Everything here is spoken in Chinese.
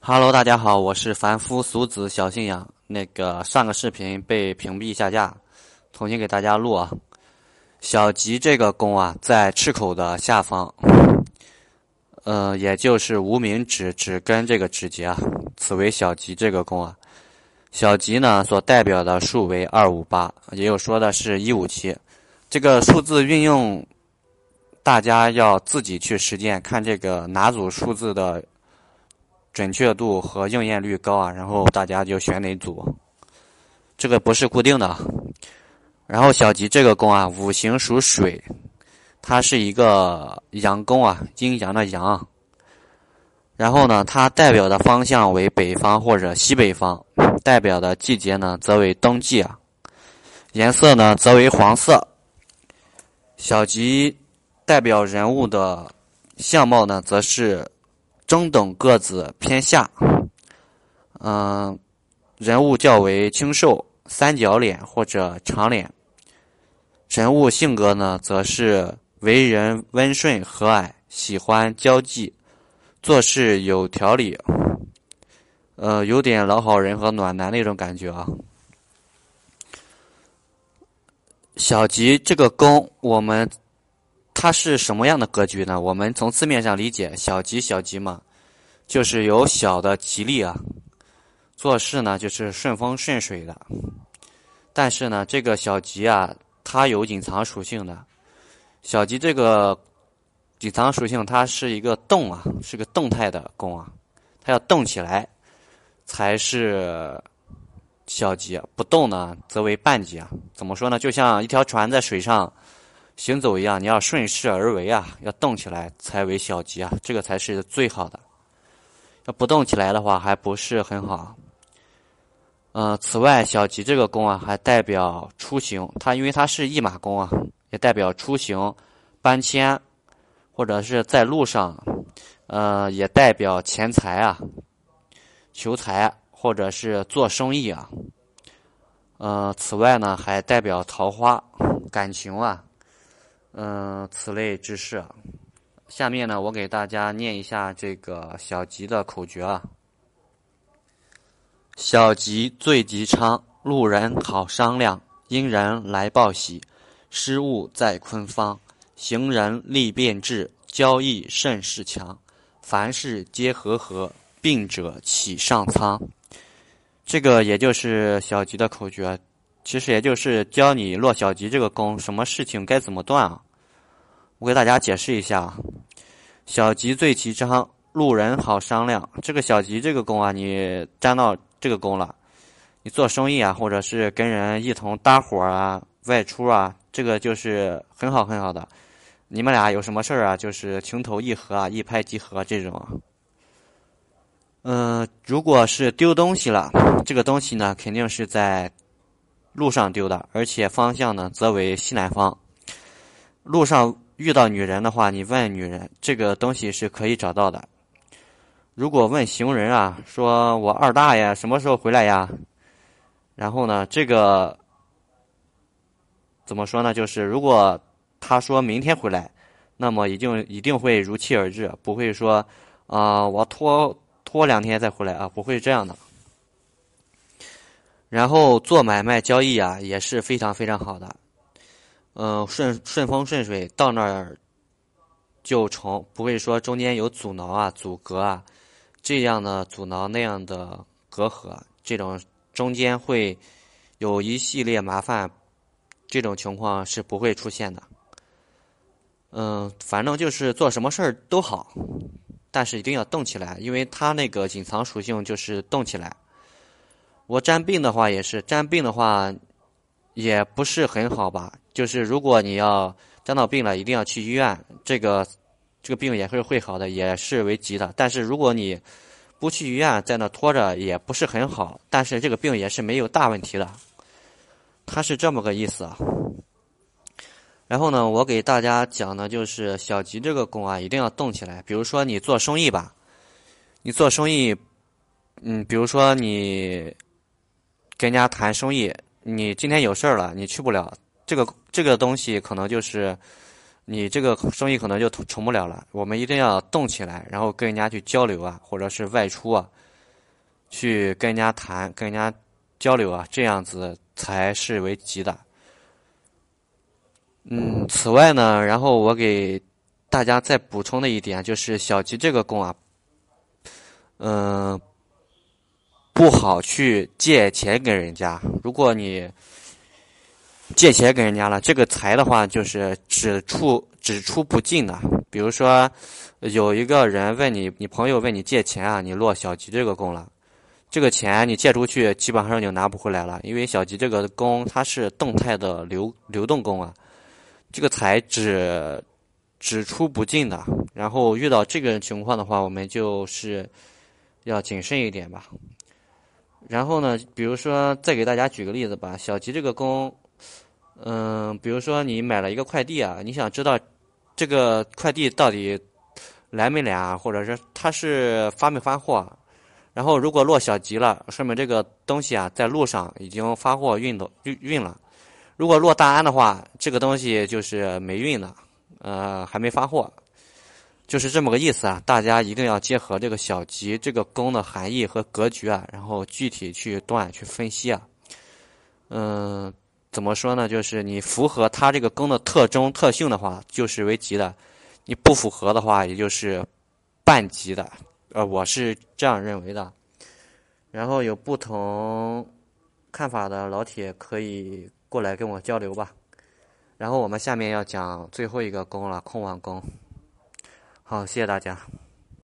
Hello，大家好，我是凡夫俗子小信仰。那个上个视频被屏蔽下架，重新给大家录啊。小吉这个宫啊，在赤口的下方，呃，也就是无名指指根这个指节啊，此为小吉这个宫啊。小吉呢，所代表的数为二五八，也有说的是一五七。这个数字运用，大家要自己去实践，看这个哪组数字的。准确度和应验率高啊，然后大家就选哪组，这个不是固定的。然后小吉这个宫啊，五行属水，它是一个阳宫啊，阴阳的阳。然后呢，它代表的方向为北方或者西北方，代表的季节呢则为冬季啊，颜色呢则为黄色。小吉代表人物的相貌呢，则是。中等个子偏下，嗯，人物较为清瘦，三角脸或者长脸。人物性格呢，则是为人温顺和蔼，喜欢交际，做事有条理，呃，有点老好人和暖男那种感觉啊。小吉这个宫，我们。它是什么样的格局呢？我们从字面上理解，小吉小吉嘛，就是有小的吉利啊，做事呢就是顺风顺水的。但是呢，这个小吉啊，它有隐藏属性的。小吉这个隐藏属性，它是一个动啊，是个动态的宫啊，它要动起来才是小吉，不动呢则为半吉啊。怎么说呢？就像一条船在水上。行走一样，你要顺势而为啊，要动起来才为小吉啊，这个才是最好的。要不动起来的话，还不是很好。嗯，此外，小吉这个宫啊，还代表出行，它因为它是驿马宫啊，也代表出行、搬迁，或者是在路上，呃，也代表钱财啊，求财或者是做生意啊。呃，此外呢，还代表桃花、感情啊。嗯，此类之事。下面呢，我给大家念一下这个小吉的口诀啊。小吉最吉昌，路人好商量，因人来报喜，失物在坤方，行人利变质，交易甚是强，凡事皆和和，病者起上苍。这个也就是小吉的口诀，其实也就是教你落小吉这个宫，什么事情该怎么断啊。我给大家解释一下啊，小吉最吉章，路人好商量。这个小吉这个宫啊，你沾到这个宫了，你做生意啊，或者是跟人一同搭伙啊、外出啊，这个就是很好很好的。你们俩有什么事儿啊，就是情投意合啊，一拍即合这种。嗯，如果是丢东西了，这个东西呢，肯定是在路上丢的，而且方向呢，则为西南方。路上。遇到女人的话，你问女人这个东西是可以找到的。如果问行人啊，说我二大爷什么时候回来呀？然后呢，这个怎么说呢？就是如果他说明天回来，那么一定一定会如期而至，不会说啊我拖拖两天再回来啊，不会这样的。然后做买卖交易啊，也是非常非常好的。嗯，顺顺风顺水到那儿就成，不会说中间有阻挠啊、阻隔啊，这样的阻挠那样的隔阂，这种中间会有一系列麻烦，这种情况是不会出现的。嗯，反正就是做什么事儿都好，但是一定要动起来，因为它那个隐藏属性就是动起来。我沾病的话也是，沾病的话也不是很好吧。就是如果你要沾到病了，一定要去医院，这个这个病也会会好的，也是为吉的。但是如果你不去医院，在那拖着，也不是很好。但是这个病也是没有大问题的，它是这么个意思啊。然后呢，我给大家讲的就是小吉这个功啊，一定要动起来。比如说你做生意吧，你做生意，嗯，比如说你跟人家谈生意，你今天有事儿了，你去不了。这个这个东西可能就是你这个生意可能就成不了了。我们一定要动起来，然后跟人家去交流啊，或者是外出啊，去跟人家谈、跟人家交流啊，这样子才是为吉的。嗯，此外呢，然后我给大家再补充的一点就是，小吉这个宫啊，嗯，不好去借钱给人家。如果你借钱给人家了，这个财的话就是只出只出不进的。比如说，有一个人问你，你朋友问你借钱啊，你落小吉这个宫了，这个钱你借出去基本上就拿不回来了，因为小吉这个宫它是动态的流流动宫啊。这个财只只出不进的，然后遇到这个情况的话，我们就是要谨慎一点吧。然后呢，比如说再给大家举个例子吧，小吉这个宫，嗯，比如说你买了一个快递啊，你想知道这个快递到底来没来啊，或者是它是发没发货？然后如果落小吉了，说明这个东西啊在路上已经发货运的运运了。如果落大安的话，这个东西就是没运的，呃，还没发货，就是这么个意思啊。大家一定要结合这个小吉这个宫的含义和格局啊，然后具体去断去分析啊。嗯，怎么说呢？就是你符合它这个宫的特征特性的话，就是为吉的；你不符合的话，也就是半吉的。呃，我是这样认为的。然后有不同看法的老铁可以。过来跟我交流吧，然后我们下面要讲最后一个宫了，空王宫。好，谢谢大家。